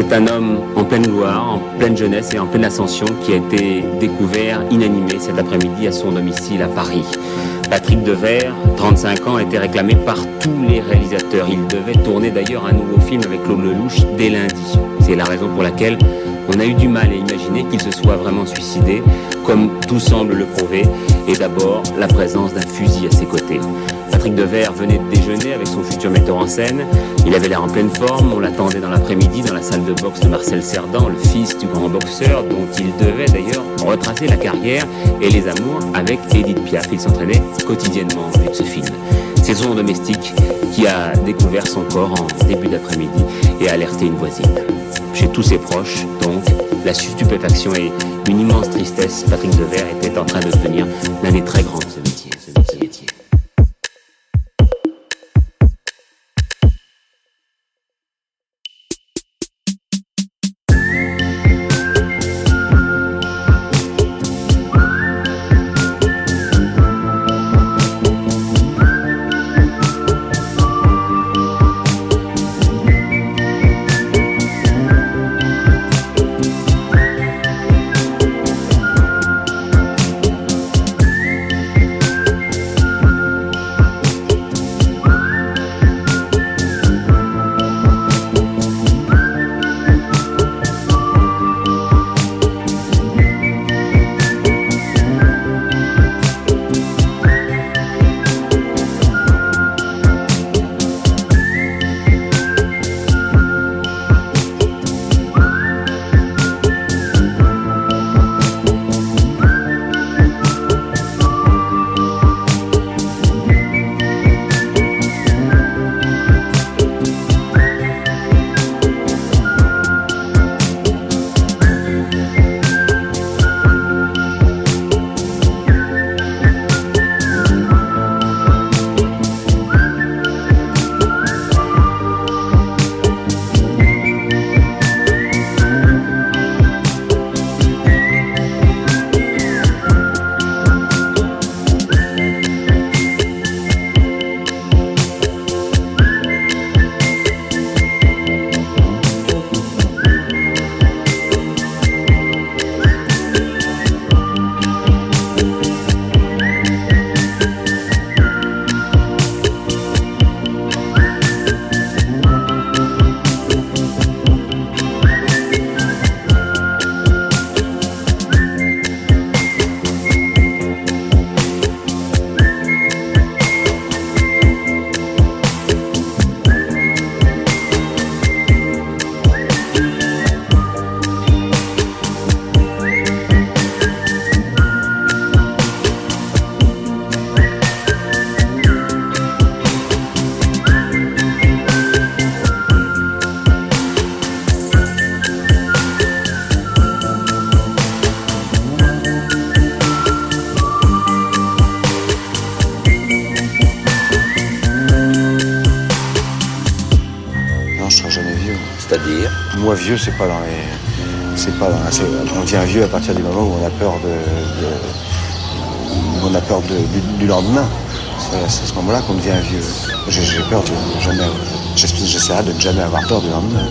C'est un homme en pleine gloire, en pleine jeunesse et en pleine ascension qui a été découvert inanimé cet après-midi à son domicile à Paris. Patrick Devers, 35 ans, a été réclamé par tous les réalisateurs. Il devait tourner d'ailleurs un nouveau film avec Claude Lelouch dès lundi. C'est la raison pour laquelle on a eu du mal à imaginer qu'il se soit vraiment suicidé, comme tout semble le prouver, et d'abord la présence d'un fusil à ses côtés. Patrick Devers venait de déjeuner avec son futur metteur en scène. Il avait l'air en pleine forme. On l'attendait dans l'après-midi dans la salle de boxe de Marcel Cerdan, le fils du grand boxeur dont il devait d'ailleurs retracer la carrière et les amours avec Edith Piaf. Il s'entraînait quotidiennement de ce film. C'est son domestique qui a découvert son corps en début d'après-midi et a alerté une voisine. Chez tous ses proches, donc, la stupéfaction et une immense tristesse, Patrick Devers était en train de devenir l'un des très grands c'est pas dans les. C'est pas On devient vieux à partir du moment où on a peur de. on a peur de- du, du lendemain. C'est à ce moment-là qu'on devient vieux. J'ai peur de jamais. J'essaierai de ne jamais avoir peur du lendemain.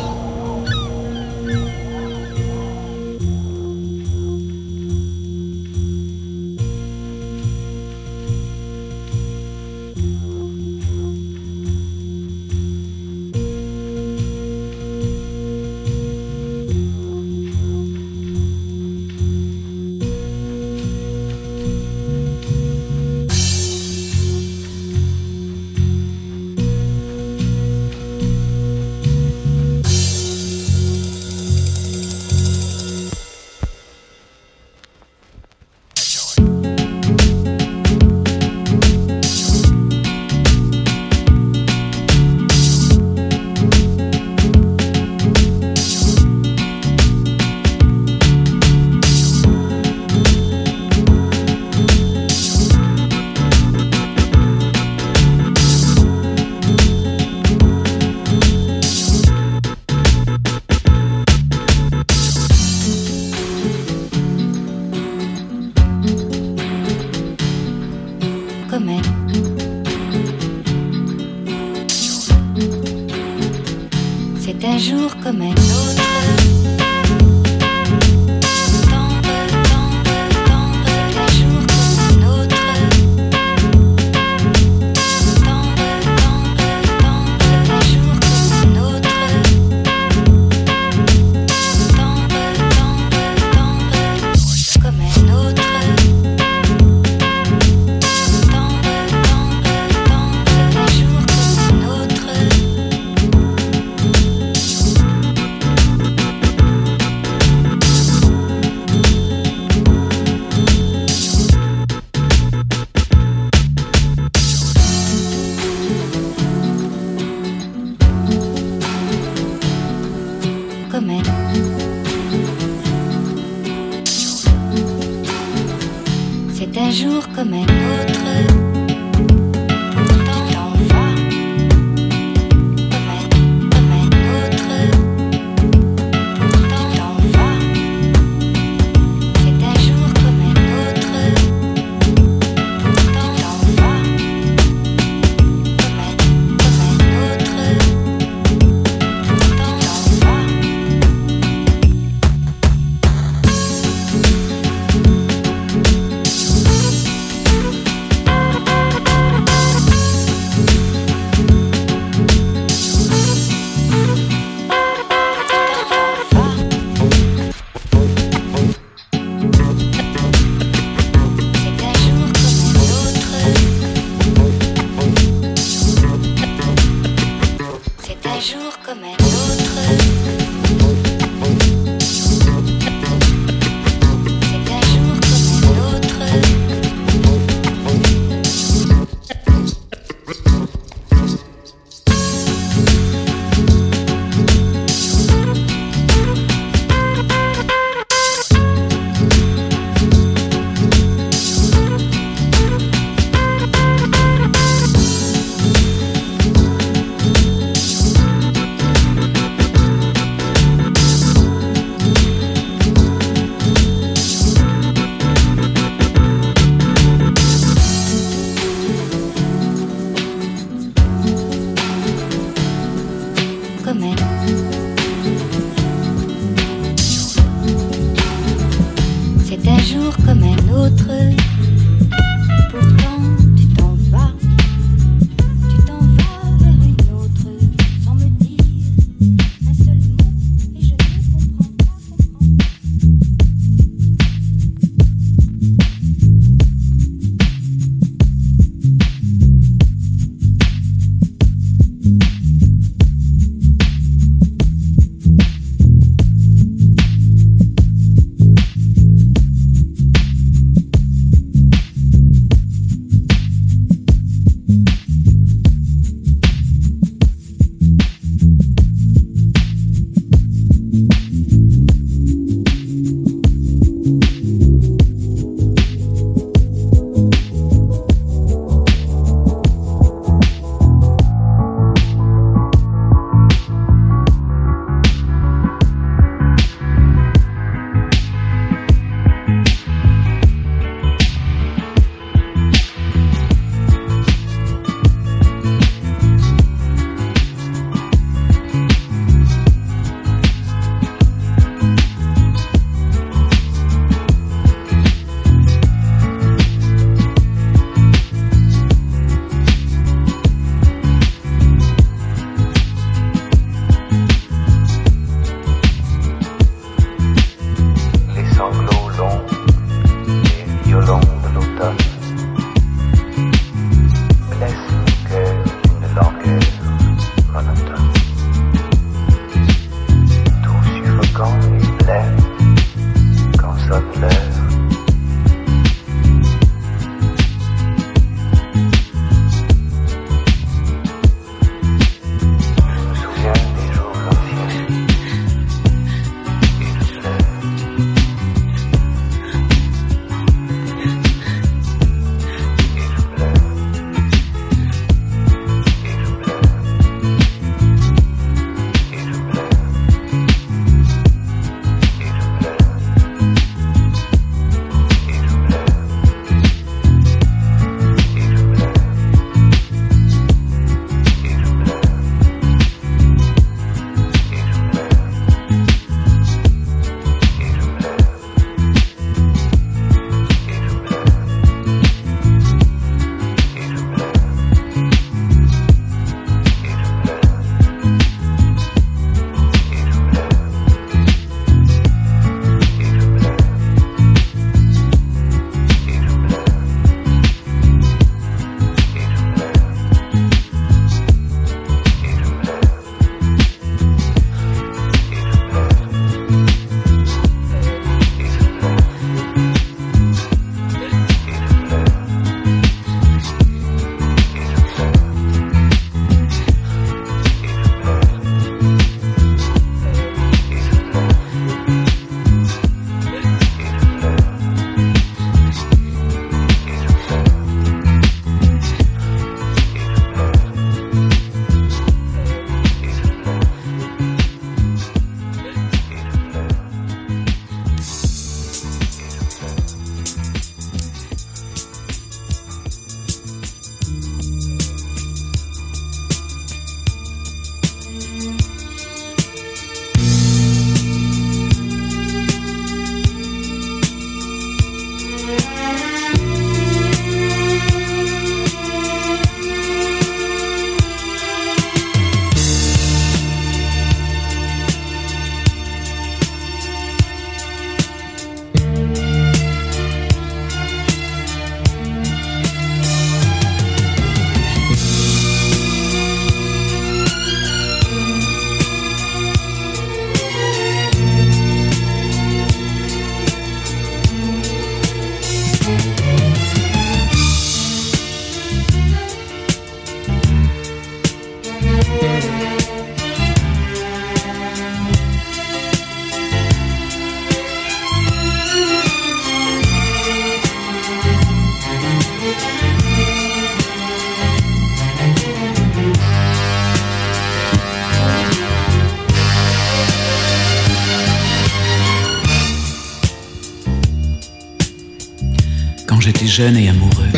Jeune et amoureux,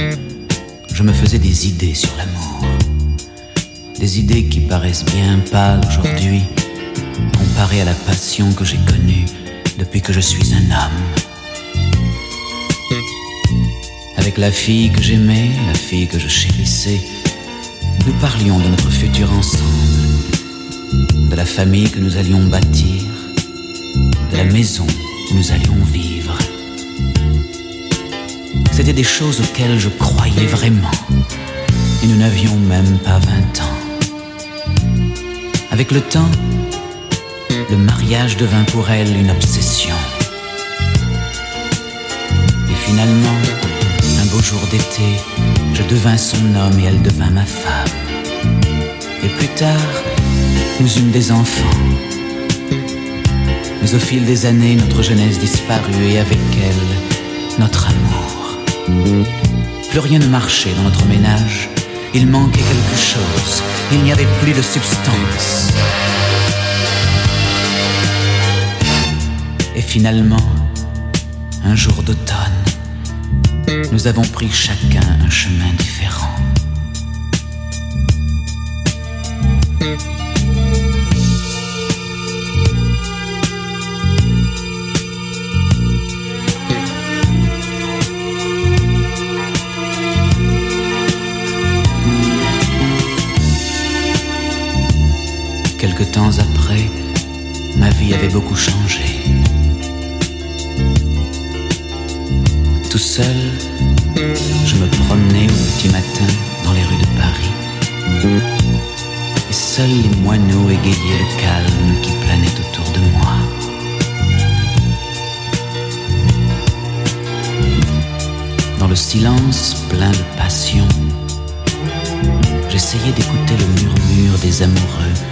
je me faisais des idées sur l'amour. Des idées qui paraissent bien pâles aujourd'hui, comparées à la passion que j'ai connue depuis que je suis un homme. Avec la fille que j'aimais, la fille que je chérissais, nous parlions de notre futur ensemble, de la famille que nous allions bâtir, de la maison où nous allions. C'était des choses auxquelles je croyais vraiment. Et nous n'avions même pas 20 ans. Avec le temps, le mariage devint pour elle une obsession. Et finalement, un beau jour d'été, je devins son homme et elle devint ma femme. Et plus tard, nous eûmes des enfants. Mais au fil des années, notre jeunesse disparut et avec elle, notre amour. Plus rien ne marchait dans notre ménage. Il manquait quelque chose. Il n'y avait plus de substance. Et finalement, un jour d'automne, nous avons pris chacun un chemin différent. Temps après, ma vie avait beaucoup changé. Tout seul, je me promenais au petit matin dans les rues de Paris. Et seuls les moineaux égayaient le calme qui planait autour de moi. Dans le silence plein de passion, j'essayais d'écouter le murmure des amoureux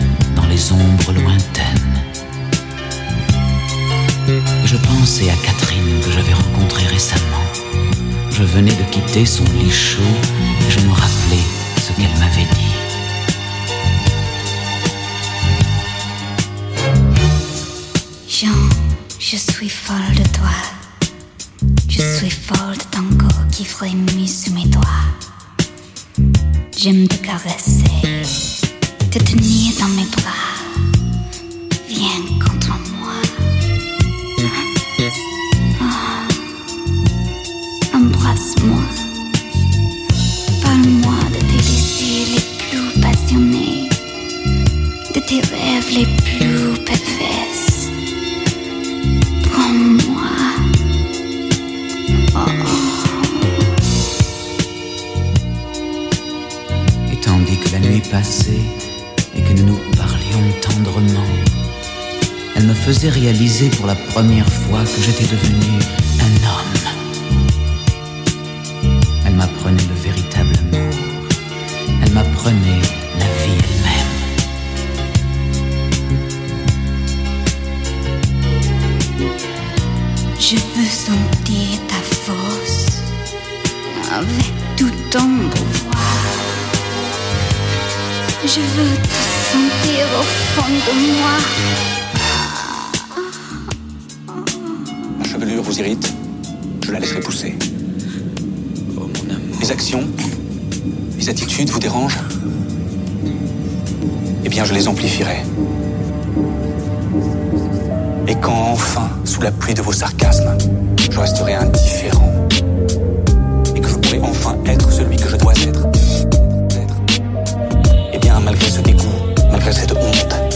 ombres lointaines. Je pensais à Catherine que j'avais rencontrée récemment. Je venais de quitter son lit chaud et je me rappelais ce qu'elle m'avait dit. Jean, je suis folle de toi. Je suis folle de corps qui frémit sous mes doigts. J'aime te caresser, première fois que j'étais devenu quand enfin, sous la pluie de vos sarcasmes, je resterai indifférent et que je pourrai enfin être celui que je dois être, eh bien, malgré ce dégoût, malgré cette honte,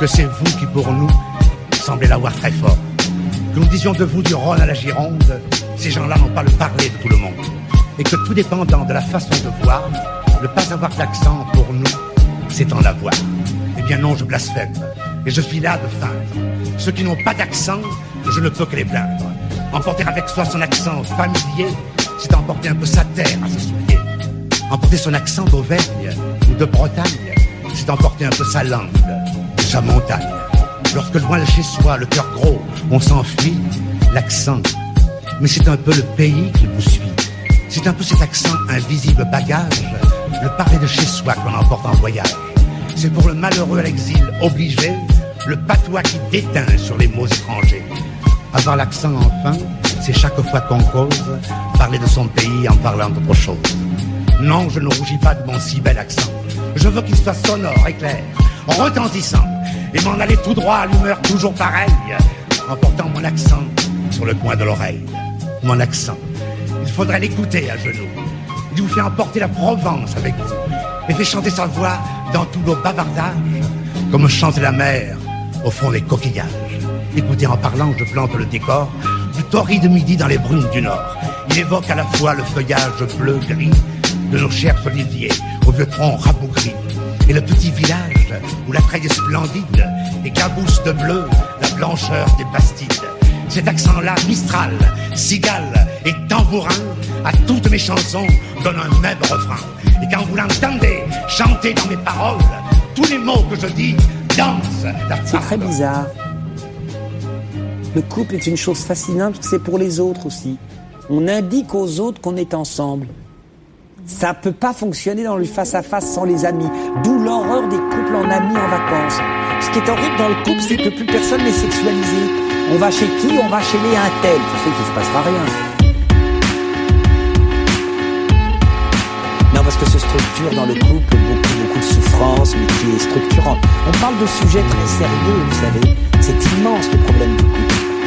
que c'est vous qui pour nous semblez l'avoir très fort Que nous disions de vous du Rhône à la Gironde, ces gens-là n'ont pas le parler de tout le monde. Et que tout dépendant de la façon de voir, ne pas avoir d'accent pour nous, c'est en avoir. Eh bien non, je blasphème. Et je suis là de feindre. Ceux qui n'ont pas d'accent, je ne peux que les plaindre. Emporter avec soi son accent familier, c'est emporter un peu sa terre à ses souliers. Emporter son accent d'Auvergne ou de Bretagne, c'est emporter un peu sa langue sa montagne. Lorsque loin de chez soi, le cœur gros, on s'enfuit, l'accent. Mais c'est un peu le pays qui vous suit. C'est un peu cet accent invisible bagage, le parler de chez soi qu'on emporte en voyage. C'est pour le malheureux à l'exil obligé, le patois qui déteint sur les mots étrangers. Avoir l'accent enfin, c'est chaque fois qu'on cause, parler de son pays en parlant d'autre chose. Non, je ne rougis pas de mon si bel accent. Je veux qu'il soit sonore et clair, retentissant, et m'en aller tout droit à l'humeur toujours pareille, en portant mon accent sur le coin de l'oreille. Mon accent. Il faudrait l'écouter à genoux. Il vous fait emporter la Provence avec vous, et fait chanter sa voix dans tous nos bavardages, comme chante la mer au fond des coquillages. Écoutez, en parlant, je plante le décor du torride midi dans les brumes du nord. Il évoque à la fois le feuillage bleu-gris de nos chers oliviers, au vieux tronc rabougris, et le petit village où la treille est splendide et cabousse de bleu la blancheur des bastides. Cet accent-là, Mistral, cigale et tambourin, à toutes mes chansons donne un même refrain. Et quand vous l'entendez chanter dans mes paroles, tous les mots que je dis dansent C'est très bizarre. Le couple est une chose fascinante c'est pour les autres aussi. On indique aux autres qu'on est ensemble. Ça ne peut pas fonctionner dans le face-à-face sans les amis. D'où l'horreur des couples en amis en vacances. Ce qui est horrible dans le couple, c'est que plus personne n'est sexualisé. On va chez qui On va chez les intels. Tu sais qu'il ne se passera rien. Non, parce que ce structure dans le couple beaucoup, beaucoup de souffrance, mais qui est structurant. On parle de sujets très sérieux, vous savez. C'est immense le problème du couple.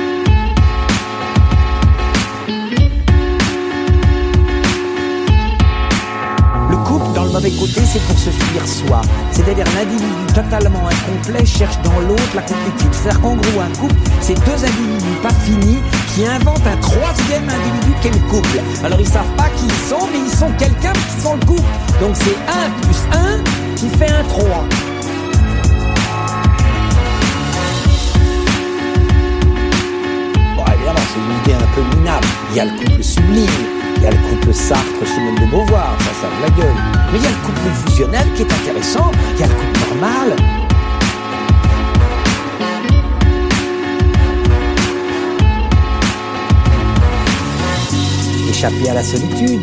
Mauvais côté, c'est pour se fuir soi. C'est-à-dire l'individu totalement incomplet cherche dans l'autre la complétude. C'est-à-dire qu'en gros, un couple, c'est deux individus pas finis qui inventent un troisième individu qu'est le couple. Alors ils savent pas qui ils sont, mais ils sont quelqu'un qui sont le couple. Donc c'est 1 plus 1 qui fait un 3. Bon, évidemment, c'est une idée un peu minable. Il y a le couple sublime, il y a le couple Sartre-Simone de Beauvoir, ça sert de la gueule. Mais il y a le couple fusionnel qui est intéressant, il y a le couple normal. Échapper à la solitude,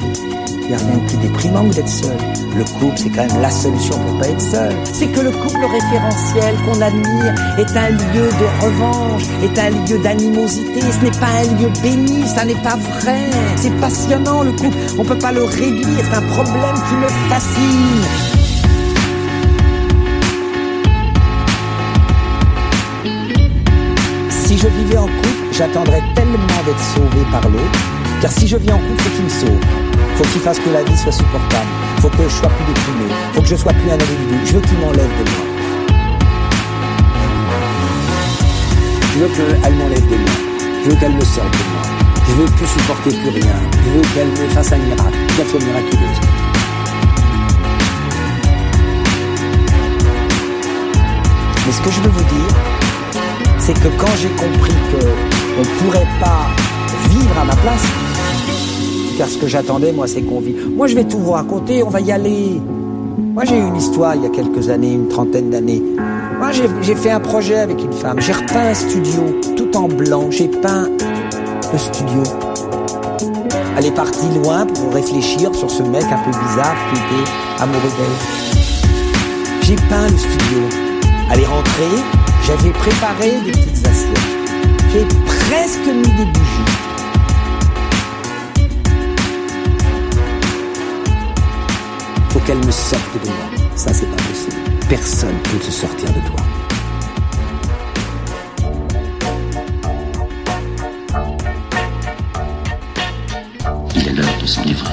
il n'y a rien de plus déprimant que d'être seul. Le couple, c'est quand même la solution pour pas être seul. C'est que le couple référentiel qu'on admire est un lieu de revanche, est un lieu d'animosité. Ce n'est pas un lieu béni, ça n'est pas vrai. C'est passionnant le couple. On peut pas le réduire. C'est un problème qui me fascine. Si je vivais en couple, j'attendrais tellement d'être sauvé par l'autre. Car si je vis en couple, faut qu'il me sauve. Faut qu'il fasse que la vie soit supportable. Faut que je sois plus déprimé. Faut que je sois plus un individu. Je veux qu'il m'enlève de moi. Je veux qu'elle m'enlève de moi. Je veux qu'elle me sorte de moi. Je veux plus supporter plus rien. Je veux qu'elle me fasse un miracle. Qu'elle soit miraculeuse. Mais ce que je veux vous dire, c'est que quand j'ai compris qu'on ne pourrait pas vivre à ma place, car ce que j'attendais, moi, c'est qu'on vive. Moi, je vais tout vous raconter, on va y aller. Moi, j'ai eu une histoire il y a quelques années, une trentaine d'années. Moi, j'ai fait un projet avec une femme. J'ai repeint un studio, tout en blanc. J'ai peint le studio. Elle est partie loin pour réfléchir sur ce mec un peu bizarre qui était amoureux d'elle. J'ai peint le studio. Elle est rentrée, j'avais préparé des petites assiettes. J'ai presque mis des bougies. Qu'elle me sorte de moi. Ça, c'est pas possible. Personne peut te sortir de toi. Il est l'heure de s'enivrer,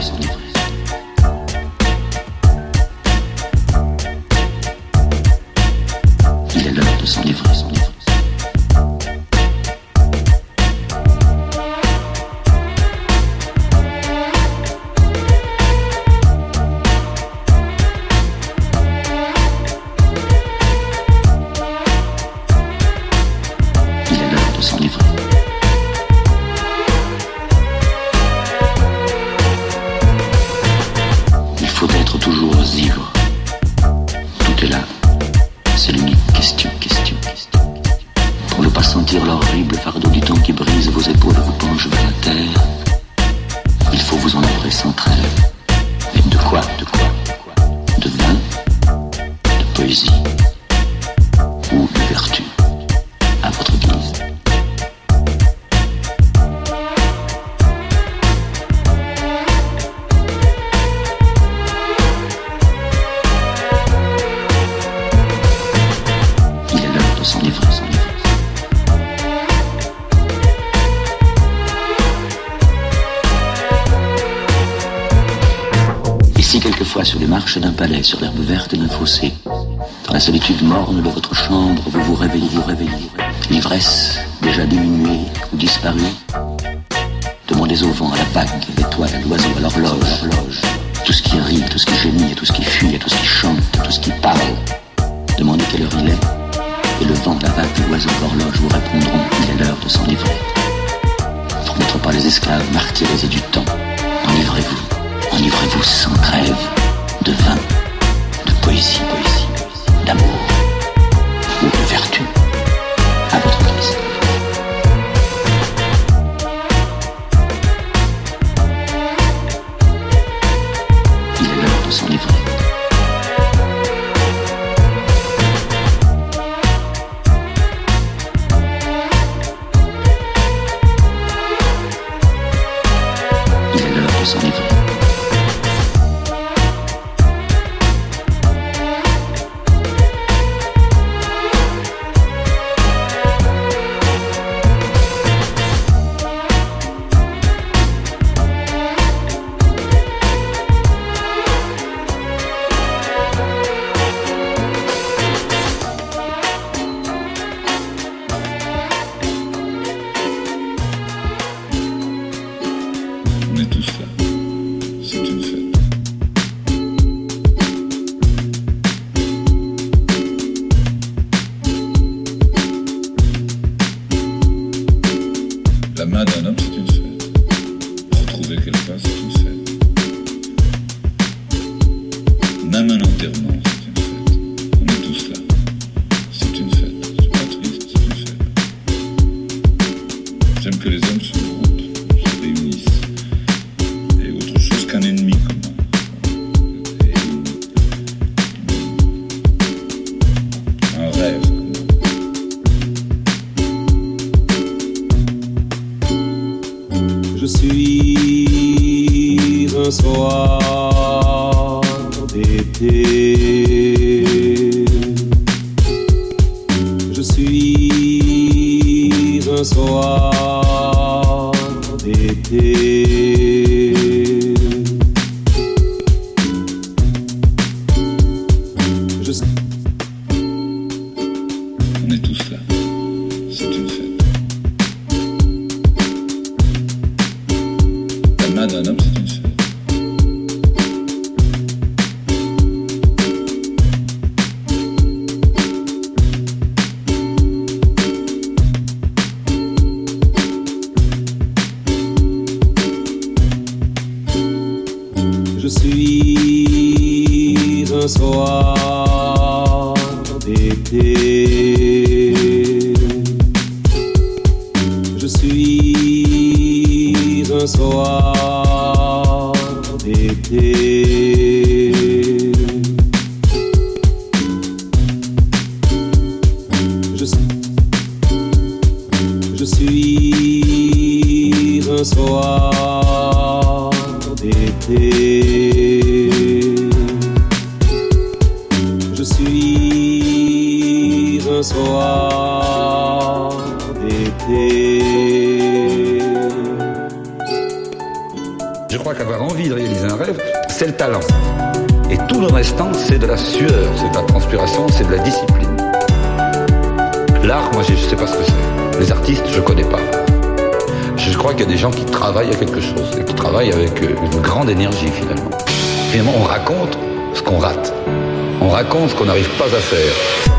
l'horloge vous répondront, il est l'heure de s'enivrer. Pour n'être pas les esclaves martyrisés du temps, enivrez-vous, enivrez-vous sans trêve de vin, de poésie, poésie, d'amour des gens qui travaillent à quelque chose et qui travaillent avec euh, une grande énergie finalement. Finalement, on raconte ce qu'on rate. On raconte ce qu'on n'arrive pas à faire.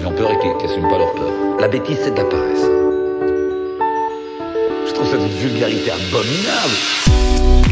qui ont peur et qui n'assument pas leur peur. La bêtise, c'est de la paresse. Je trouve cette vulgarité abominable.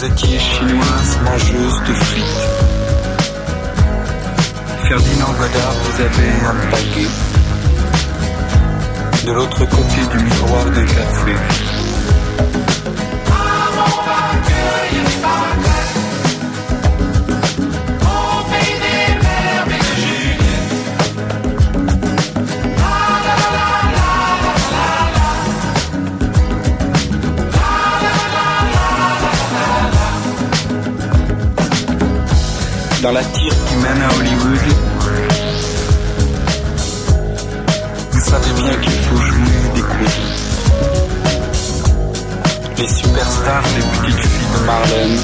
Kawasaki chinoise mangeuse de fric. Ferdinand Godard, vous avez un paquet. De l'autre côté du miroir de café. dans la tire qui mène à Hollywood. Vous savez bien qu'il faut jouer des coudes. Les superstars des petites filles de Marlène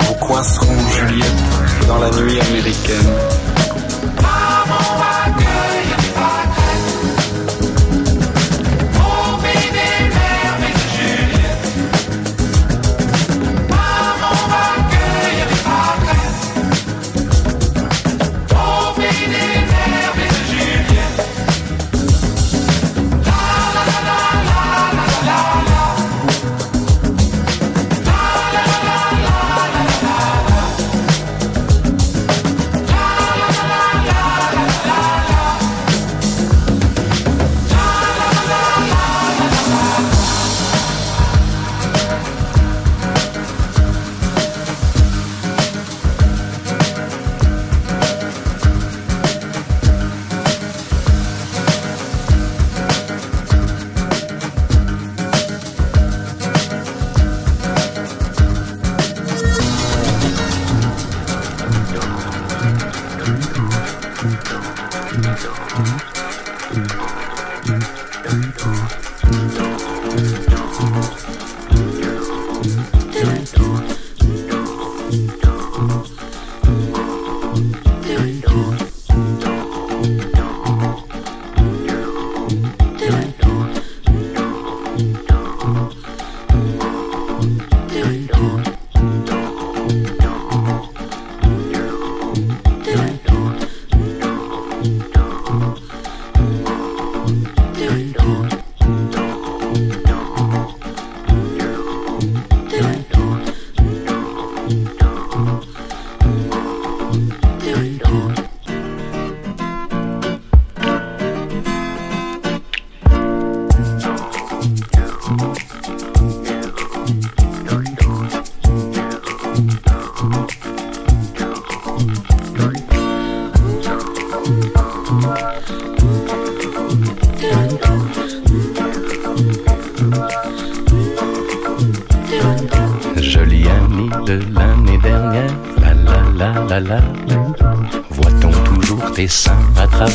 vous coinceront Juliette dans la nuit américaine.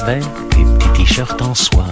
vestes et petits t-shirts en soie.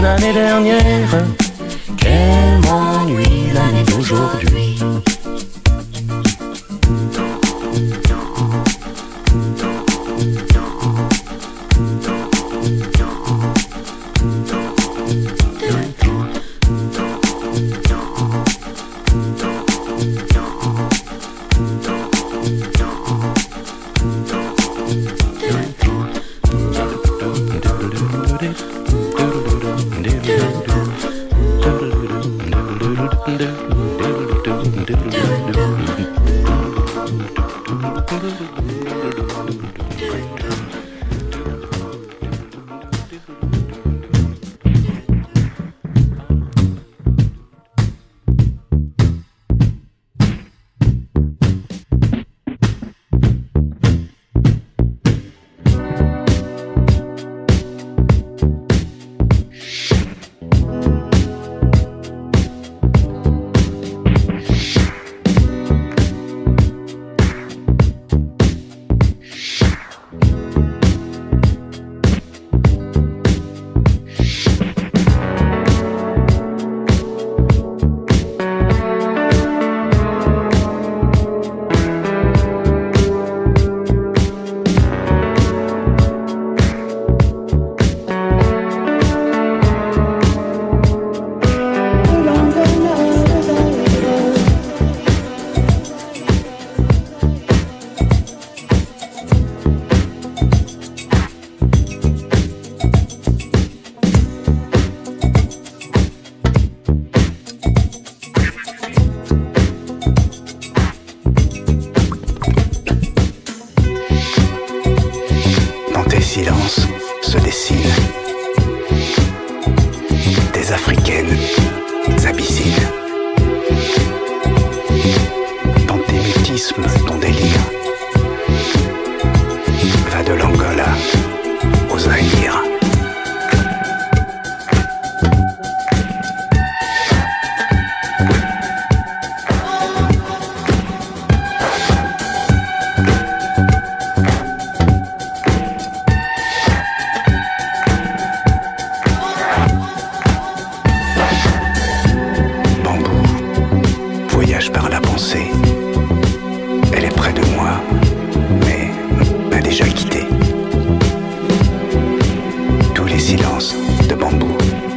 L'année dernière, quel m'ennuie l'année d'aujourd'hui. De bambou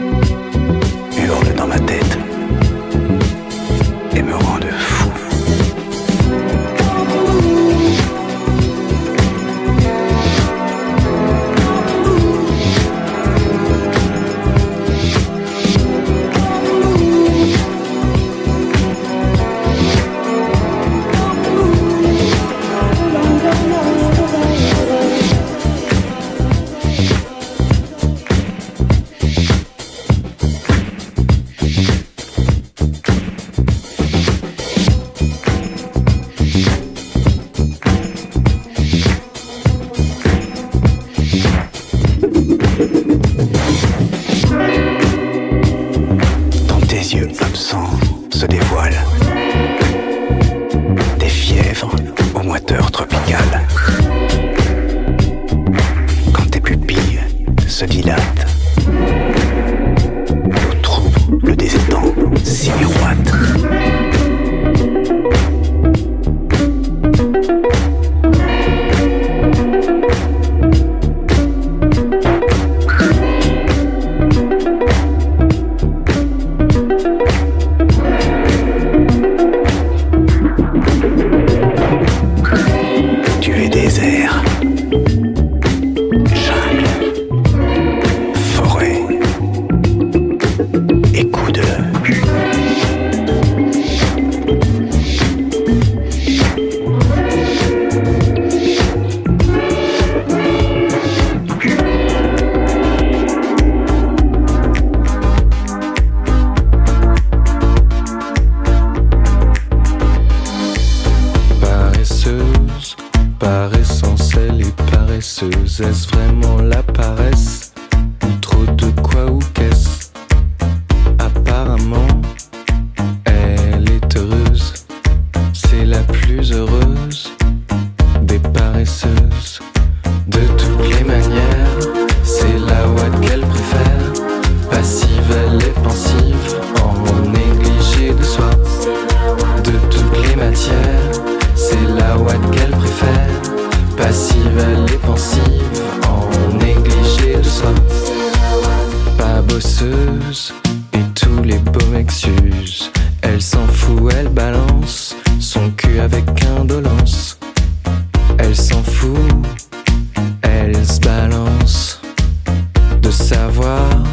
world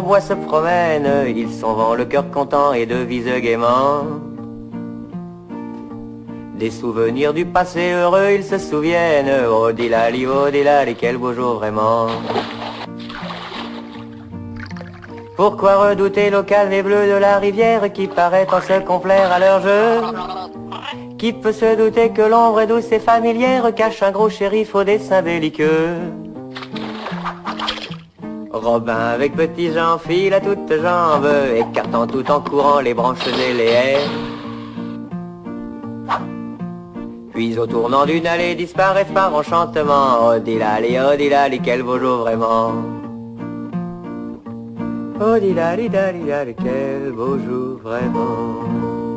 bois se promène, ils s'en vont le cœur content et devise gaiement. Des souvenirs du passé heureux, ils se souviennent. Oh dilali, oh dilali, quel beau jour vraiment. Pourquoi redouter l'eau calme et bleue de la rivière qui paraît en se complaire à leur jeu? Qui peut se douter que l'ombre douce et familière cache un gros shérif au dessin belliqueux? Robin avec petits Jean file à toutes jambes, écartant tout en courant les branches et les haies. Puis au tournant d'une allée disparaissent par enchantement. Oh dilali, oh quel beau jour vraiment. Oh dilali, dali, dali, quel beau jour vraiment.